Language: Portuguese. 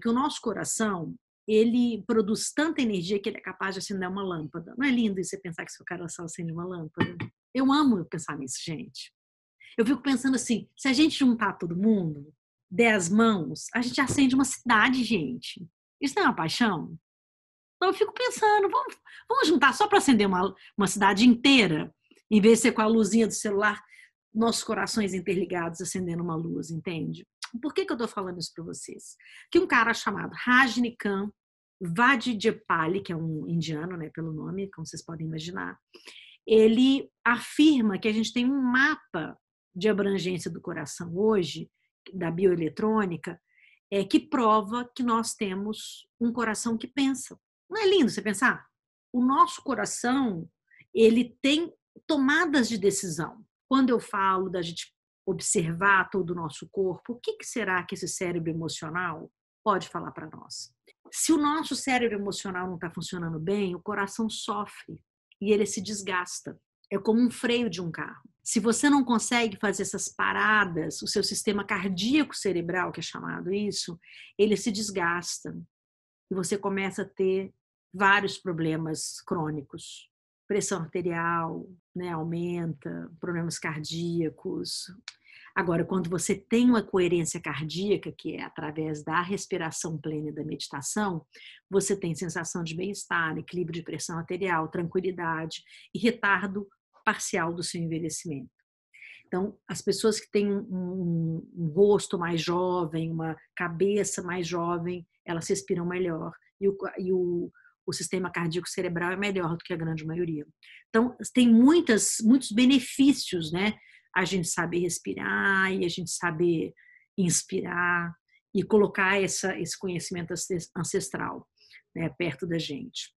que o nosso coração ele produz tanta energia que ele é capaz de acender uma lâmpada. Não é lindo você pensar que seu coração acende uma lâmpada? Eu amo pensar nisso, gente. Eu fico pensando assim, se a gente juntar todo mundo, dez mãos, a gente acende uma cidade, gente. Isso não é uma paixão? Então eu fico pensando, vamos, vamos juntar só para acender uma, uma cidade inteira, em vez de ser com a luzinha do celular, nossos corações interligados acendendo uma luz, entende? Por que, que eu estou falando isso para vocês? Que um cara chamado Rajnikant Vadijepali, que é um indiano, né, pelo nome, como vocês podem imaginar, ele afirma que a gente tem um mapa de abrangência do coração hoje, da bioeletrônica, é, que prova que nós temos um coração que pensa. Não é lindo você pensar? O nosso coração, ele tem tomadas de decisão. Quando eu falo da gente observar todo o nosso corpo, o que, que será que esse cérebro emocional pode falar para nós? Se o nosso cérebro emocional não está funcionando bem, o coração sofre e ele se desgasta. É como um freio de um carro. Se você não consegue fazer essas paradas, o seu sistema cardíaco cerebral, que é chamado isso, ele se desgasta e você começa a ter vários problemas crônicos. Pressão arterial né, aumenta, problemas cardíacos, Agora, quando você tem uma coerência cardíaca, que é através da respiração plena e da meditação, você tem sensação de bem-estar, equilíbrio de pressão arterial, tranquilidade e retardo parcial do seu envelhecimento. Então, as pessoas que têm um, um, rosto mais jovem, uma cabeça mais jovem, elas respiram melhor e o, e o, o sistema cardíaco cerebral é melhor do que a grande maioria. Então, tem muitas, muitos benefícios, né? A gente saber respirar e a gente saber inspirar e colocar essa, esse conhecimento ancestral né, perto da gente.